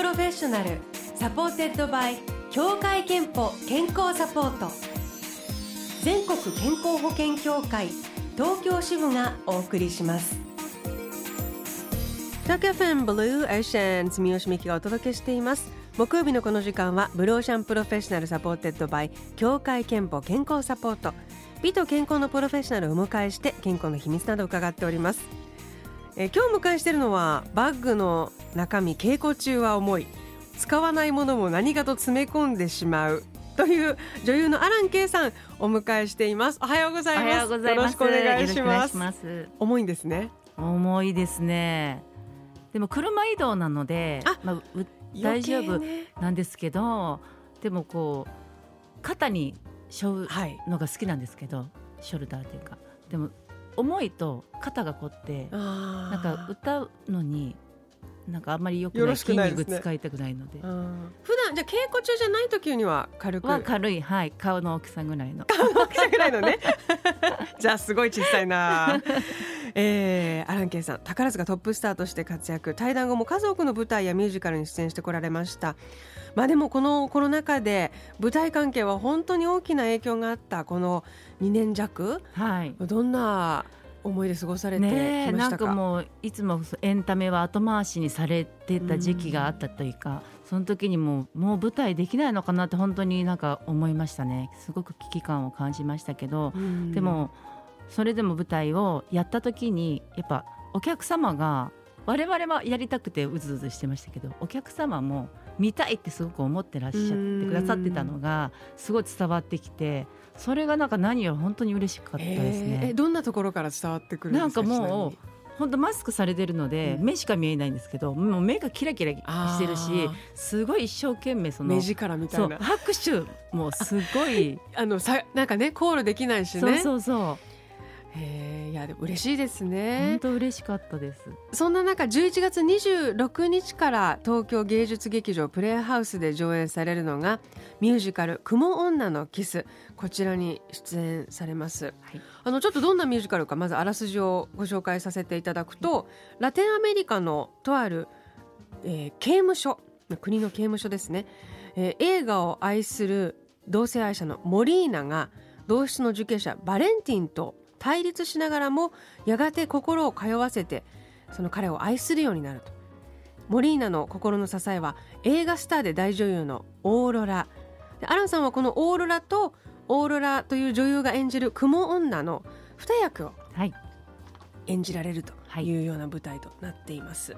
Professional supported by 協会けんぽ健康サポート。全国健康保険協会東京支部がお送りします。 TOKYO FM Blue Ocean 住吉美紀がお届けしています。木曜日のこの時間は Blue Ocean Professional supported by 協会けんぽ健康サポート。美と健康のプロフェッショナルをお迎えして健康の秘密などを伺っております。えー今日お迎えしているのはバッグの中身稽古中は重い。使わないものも何かと詰め込んでしまう。という女優のアランケイさんお迎えしています。おはようございます。おはようございます。よろしくお願いします。重いんですね。重いですね。でも車移動なので、あまあ、う大丈夫なんですけど、でもこう肩に背負うはい。のが好きなんですけど、ショルダーというか、でも重いと肩が凝って、ななんか歌うのに。なんかあんまりよろない筋しくないですね。肉使いたくないので、普段じゃあ稽古中じゃない時には軽く？は軽い。はい。顔の大きさぐらいの。大きさぐらいのね。じゃあすごい小さいな、えー、アランケンさん宝塚トップスターとして活躍。対談後も数多くの舞台やミュージカルに出演してこられました。まあでもこのコロナ禍で舞台関係は本当に大きな影響があったこの2年弱？はい。どんな思いで過ごされてねえなんきましたか？かもういつもエンタメは後回しにされてた時期があったというか、その時にもうもう舞台できないのかなって本当になんか思いましたね。すごく危機感を感じましたけど、うん。でもそれでも舞台をやった時にやっぱお客様が我々はやりたくてうずうずしてましたけどお客様も見たいってすごく思ってらっしゃってくださってたのがすごい伝わってきてそれがなんか何より本当に嬉しかったですね。えーえどんなところから伝わってくるんですかなんかもう本当マスクされてるので、うん目しか見えないんですけどもう目がキラキラしてるしあすごい一生懸命その目力みたそいうな拍手もすごい。あのさなんかねコールできないしね。そうそうそうへーいやでも嬉しいです本ね当嬉しかったです。そんな中11月26日から東京芸術劇場プレイハウスで上演されるのがミュージカル「雲女のキス」こちらに出演されます。はい。あのちょっとどんなミュージカルかまずあらすじをご紹介させていただくとラテンアメリカのとある、えー刑務所。国の刑務所ですね、えー映画を愛する同性愛者のモリーナが同室の受刑者バレンティンと対立しながらもやがて心を通わせてその彼を愛するようになると。モリーナの心の支えは映画スターで大女優のオーロラ。でアランさんはこのオーロラとオーロラという女優が演じる雲女の二役をはい。演じられるとはい。いうような舞台となっています、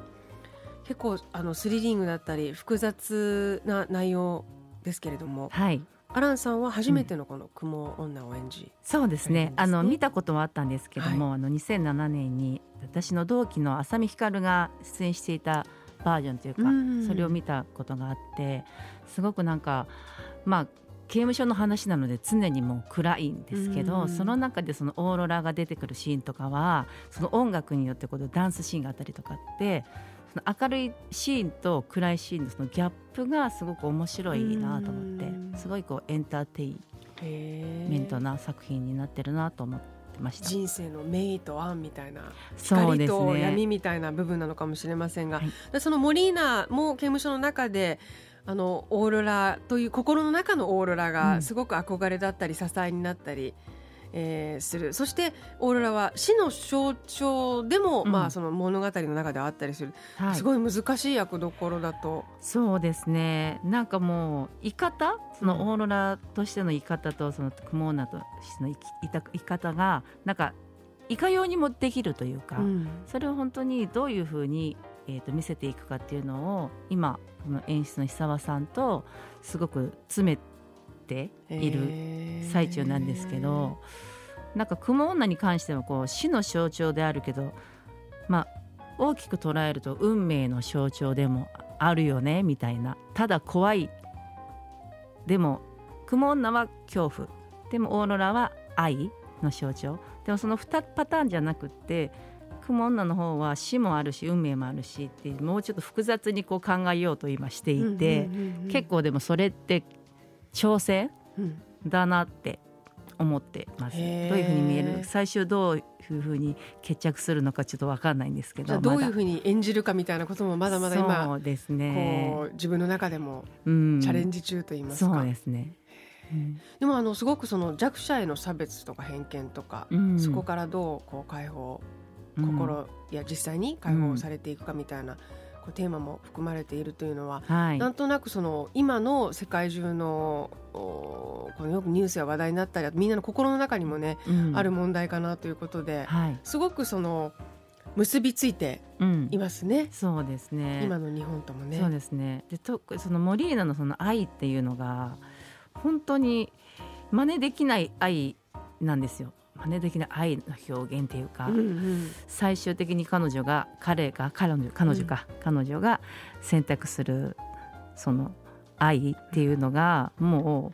結構あのスリリングだったり複雑な内容ですけれども。はいアランさんは初めてのこの雲女を演じ、そうですね。そうですね。あの見たことはあったんですけども、あの2007年に私の同期の浅見光が出演していたバージョンというか、うん。それを見たことがあってすごくなんかまあ刑務所の話なので常にもう暗いんですけど、うん。その中でそのオーロラが出てくるシーンとかはその音楽によってこうダンスシーンがあったりとかって明るいシーンと暗いシーンのそのギャップがすごく面白いなと思ってうん。すごいこうエンターテイメントな作品になってるなと思ってました。人生のメイとアンみたいな光とね闇みたいな部分なのかもしれませんが、はい。でそのモリーナも刑務所の中であのオーロラという心の中のオーロラうん。がすごく憧れだったり支えになったり、えーする。そしてオーロラは死の象徴でも、うん。まあ、その物語の中ではあったりする、はい。すごい難しい役どころだと。そうですね。なんかもう言い方そうん。のオーロラとしての言い方とその雲女としてのいい方がなんかいかようにもできるというか、うん。それを本当にどういうふうに、えー、と見せていくかっていうのを今この演出の久和さんとすごく詰めているへー。最中なんですけど、なんか雲女に関してはこう死の象徴であるけどまあ大きく捉えると運命の象徴でもあるよねみたいな。ただ怖い。でも雲女は恐怖。でもオーロラは愛の象徴。でもその2パターンじゃなくって雲女の方は死もあるし運命もあるしってもうちょっと複雑にこう考えようと今していて、結構でもそれって挑戦うん。だなって思ってます。どうへーいうふうに見える？最終どういうふうに決着するのかちょっとわかんないんですけどどういうまふうに演じるかみたいなこともまだまだ今そうですね。こう自分の中でもうん。チャレンジ中と言いますか、そうですね、うん。でもあのすごくその弱者への差別とか偏見とか、うん。そこからどうこう解放うん。心や実際に解放されていくかみたいな、こうテーマも含まれているというのは、はい。なんとなくその今の世界中のおこのよくニュースや話題になったりみんなの心の中にもね、うん。ある問題かなということではい、すごくその結びついてうん。いますね、そうですね。今の日本ともね。そうですね。でとそのモリーナのその愛っていうのが本当に真似できない愛なんですよ真似できない愛の表現っていうか、うんうん。最終的に彼女が彼が彼女彼女か、彼女が選択するその愛っていうのがも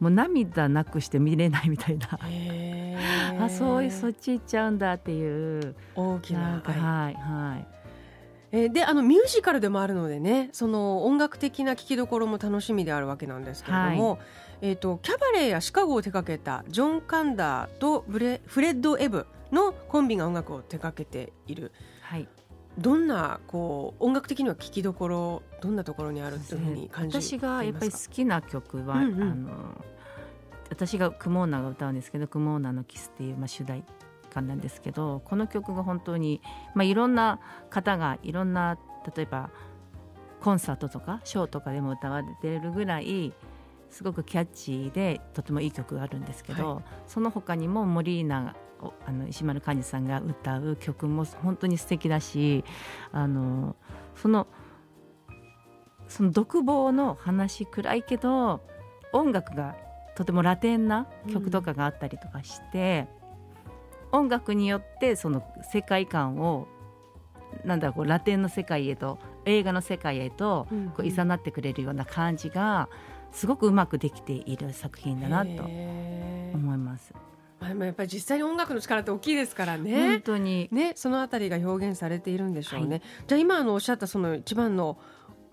うもう涙なくして見れないみたいな、あそういうそっち行っちゃうんだっていう。大きな愛。はいはい。えーであのミュージカルでもあるのでねその音楽的な聴きどころも楽しみであるわけなんですけれども、えー、とキャバレーやシカゴを手掛けたジョン・カンダーとブレフレッド・エブのコンビが音楽を手掛けている。はい。どんなこう音楽的には聴きどころどんなところにあるというふうに感じ私がやっぱり好きな曲は、うんうん。あの私がクモーナが歌うんですけど「クモーナのキス」っていう、まあ、主題歌なんですけどこの曲が本当に、まあ、いろんな方がいろんな例えばコンサートとかショーとかでも歌われてるぐらいすごくキャッチーでとてもいい曲があるんですけど、その他にもモリーナをあの石丸幹二さんが歌う曲も本当に素敵だしあのそのその独房の話暗いけど音楽がとてもラテンな曲とかがあったりとかして、音楽によってその世界観をなんだろうこうラテンの世界へと映画の世界へとうんこう誘ってくれるような感じがすごくうまくできている作品だなと思います。まあでもやっぱり実際に音楽の力って大きいですから本ね。当にね、そのあたりが表現されているんでしょうね。はじゃあ今あのおっしゃったその一番の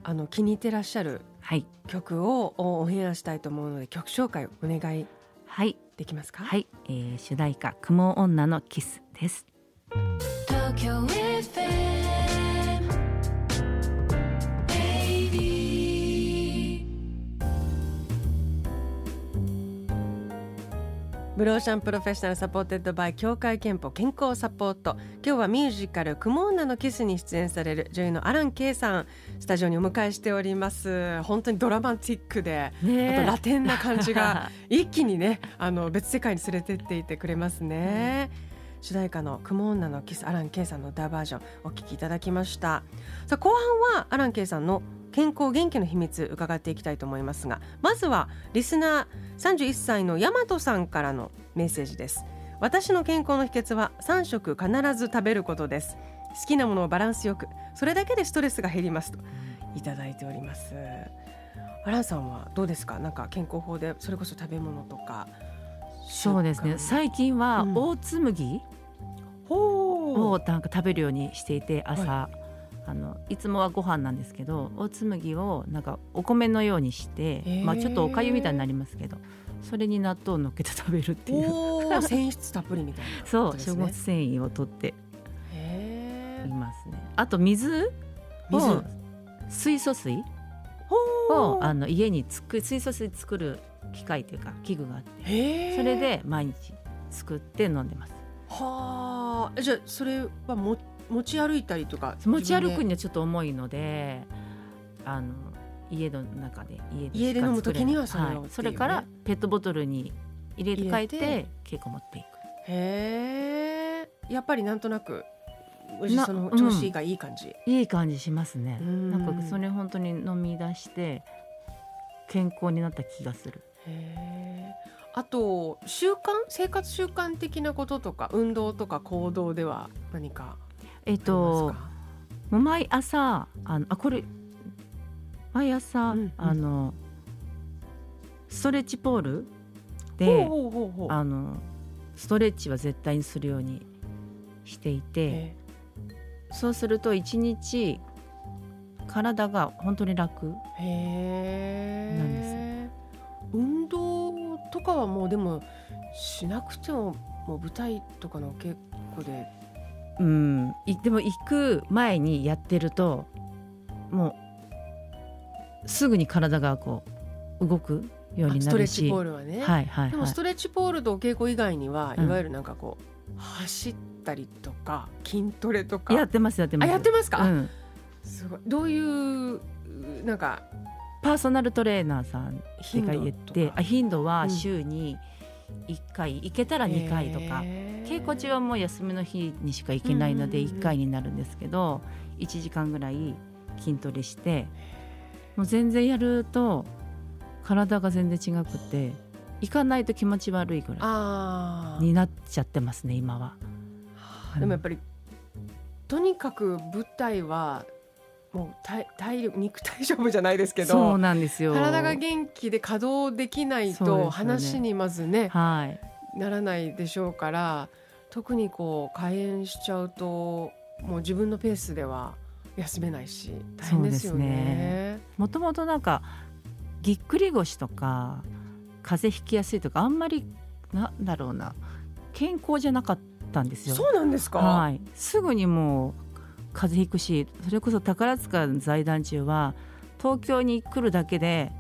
あの気に入ってらっしゃるはい曲をおオンエアしたいと思うので曲紹介をお願いはいできますか？はい、えー主題歌「蜘蛛女のキス」です。東京 FM Blue Ocean Professional supported by 協会けんぽ健康サポート。今日はミュージカル「クモ女のキス」に出演される女優のアラン・ケイさん。スタジオにお迎えしております。本当にドラマティックで、あとラテンな感じが 一気にねあの別世界に連れてっていてくれますね、主題歌の「クモ女のキス」アラン・ケイさんのダーバージョンお聞きいただきました。さあ後半はアラン・ケイさんの健康元気の秘密伺っていきたいと思いますがまずはリスナー31歳の大和さんからのメッセージです。私の健康の秘訣は3食必ず食べることです。好きなものをバランスよくそれだけでストレスが減りますといただいております。アランさんはどうですか？なんか健康法でそれこそ食べ物とかそうですね。最近はうん。大紬ほをなんか食べるようにしていて朝、あのいつもはご飯なんですけど大紬をなんかお米のようにして、まあ、ちょっとおかゆみたいになりますけどそれに納豆を乗っけて食べるっていう。繊維質たっぷりみたいなそう食物繊維を取って。いますね。あと水水を水。素水をあの家につく水素水作る機械というか器具があってそれで毎日作って飲んでます。はあ。じゃあそれはも持ち歩いたりとか持ち歩くにはちょっと重いのであの家の中で家で家で飲む時にはそはい、それからペットボトルに入れて帰ってて。結構持っていく。へえ。やっぱりなんとなくなその調子がいい感じ、いい感じしますね。うん。なんかそれ本当に飲み出して健康になった気がするあと習慣？生活習慣的なこととか運動とか行動では何かえっと毎朝あのあこれ毎朝、うんうん。あのストレッチポールほうでほうほうほう。あのストレッチは絶対にするようにしていて、え。そうすると一日体が本当に楽なんです運動とかはもうでもしなくてももう舞台とかのお稽古で。うん、いでも行く前にやってるともうすぐに体がこう動くようにあストレッチなるしポールはね、はいはいはい。でもストレッチポールとお稽古以外には、うんいわゆるなんかこう走ったりとか筋トレとか。やってますやってます。あやってますか、うん、すごい。どういうなんかパーソナルトレーナーさんって言ってあ頻度はうん。週に1回行けたら2回とか、へー。稽古中はもう休みの日にしか行けないのでうんうんうん1回になるんですけど1時間ぐらい筋トレしてもう全然やると体が全然違くて行かないと気持ち悪いぐらあいになっちゃってますね今は。あ。でもやっぱりとにかく舞台はもう体体力肉体勝負じゃないですけそうどなんですよ。体が元気で稼働できないと話にまずねはい。ならないでしょうから特にこう開演しちゃうともう自分のペースでは休めないし大変ですよね。もともとなんかぎっくり腰とか風邪ひきやすいとかあんまりなんだろうな健康じゃなかったんですよ。そうなんですか、はい、すぐにもう風邪ひくしそれこそ宝塚の在団中は東京に来るだけで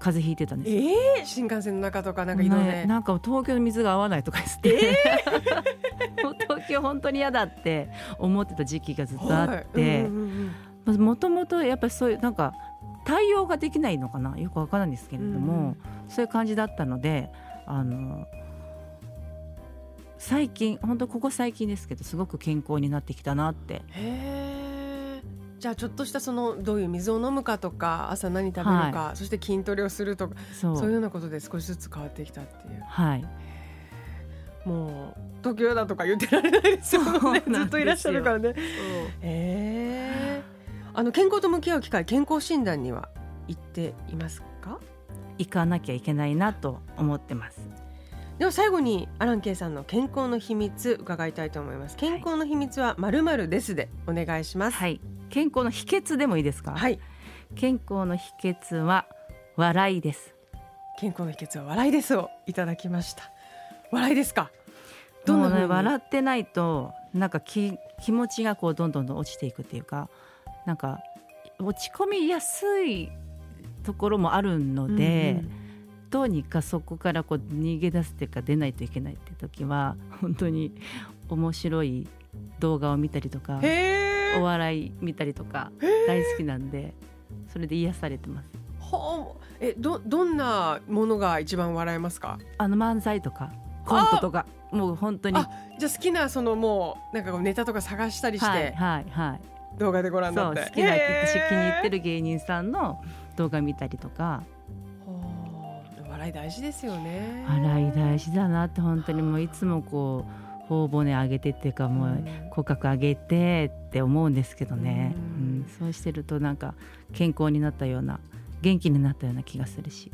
風邪ひいてたんですよ。えー、新幹線の中とかなんか移動で、ねなんか東京の水が合わないとか言って、もう 東京本当に嫌だって思ってた時期がずっとあって、もともとやっぱりそういうなんか対応ができないのかな？よくわからないんですけれども、そういう感じだったのであの最近本当ここ最近ですけどすごく健康になってきたなって。へえじゃあちょっとしたそのどういう水を飲むかとか朝何食べるか、そして筋トレをするとかそう。いうようなことで少しずつ変わってきたっていう。はい。もう東京だとか言ってられないですよね。ずっといらっしゃるからね。へえあの健康と向き合う機会健康診断には行っていますか？行かなきゃいけないなと思ってますでは最後にアランケイさんの健康の秘密伺いたいと思います。健康の秘密はまるまるですでお願いします。はい。健康の秘訣でもいいですか、はい。健康の秘訣は笑いです。健康の秘訣は笑いですをいただきました。笑いですか？どんなね笑ってないとなんか気気持ちがこうどんどん落ちていくっていうかなんか落ち込みやすいところもあるので、うんどうにかそこからこう逃げ出すっていうか出ないといけないって時は本当に面白い動画を見たりとかおえ笑い見たりとか大好きなんでそれで癒されてます。ほう。えどどんなものが一番笑えますか？あの漫才とかコントとかもう本当にあじゃあ好きなそのもうなんかネタとか探したりしはいてはいはい。動画でご覧になって。好きなへー。気に入ってる芸人さんの動画見たりとかい大事ですよね。笑い大事だなって本当にもういつもこう頬骨上げてっていうかもう口角上げてって思うんですけどね、ううん。んそうしてるとなんか健康になったような元気になったような気がするし。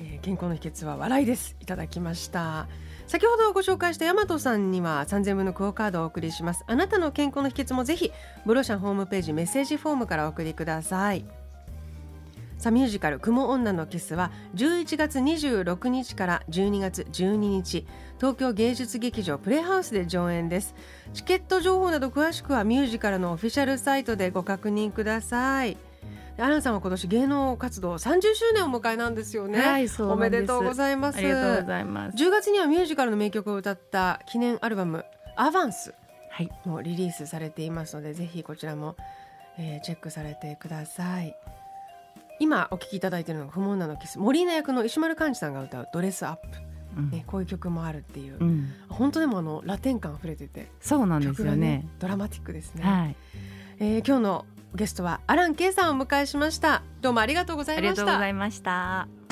えー健康の秘訣は笑いです。いただきました。先ほどご紹介した大和さんには3000分のクオカードをお送りします。あなたの健康の秘訣もぜひブロシャンホームページメッセージフォームからお送りくださいさあミュージカル「雲女のキス」は11月26日から12月12日東京芸術劇場プレイハウスで上演です。チケット情報など詳しくはミュージカルのオフィシャルサイトでご確認ください。でアランさんは今年芸能活動30周年をお迎えなんですよね、はいおめでとうございます。ありがとうございます。10月にはミュージカルの名曲を歌った記念アルバム「アバンスはい」もリリースされていますのでぜひこちらも、えーチェックされてください今お聴きいただいているのが「不問なのキス」森名役の石丸幹二さんが歌う「ドレスアップ」うん。ね、こういう曲もあるっていう、うん。本当でもあのラテン感あふれてて。そうなんですよね。ドラマティックですね、はい。えー今日のゲストはアラン・ケイさんをお迎えしました。どうもありがとうござありがとうごいましたざいました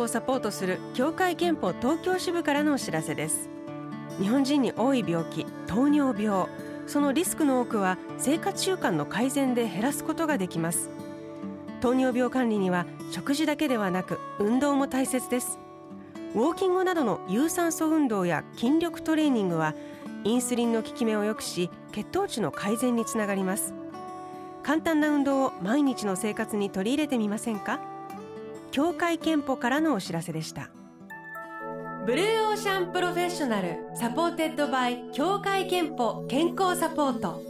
をサポートする協会憲法東京支部からのお知らせです。日本人に多い病気糖尿病。そのリスクの多くは生活習慣の改善で減らすことができます。糖尿病管理には食事だけではなく運動も大切です。ウォーキングなどの有酸素運動や筋力トレーニングはインスリンの効き目を良くし血糖値の改善につながります。簡単な運動を毎日の生活に取り入れてみませんか？協会憲法からのお知らせでした。Blue Ocean Professional supported by 協会けんぽ健康サポート。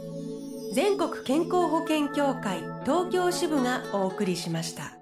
全国健康保険協会東京支部がお送りしました。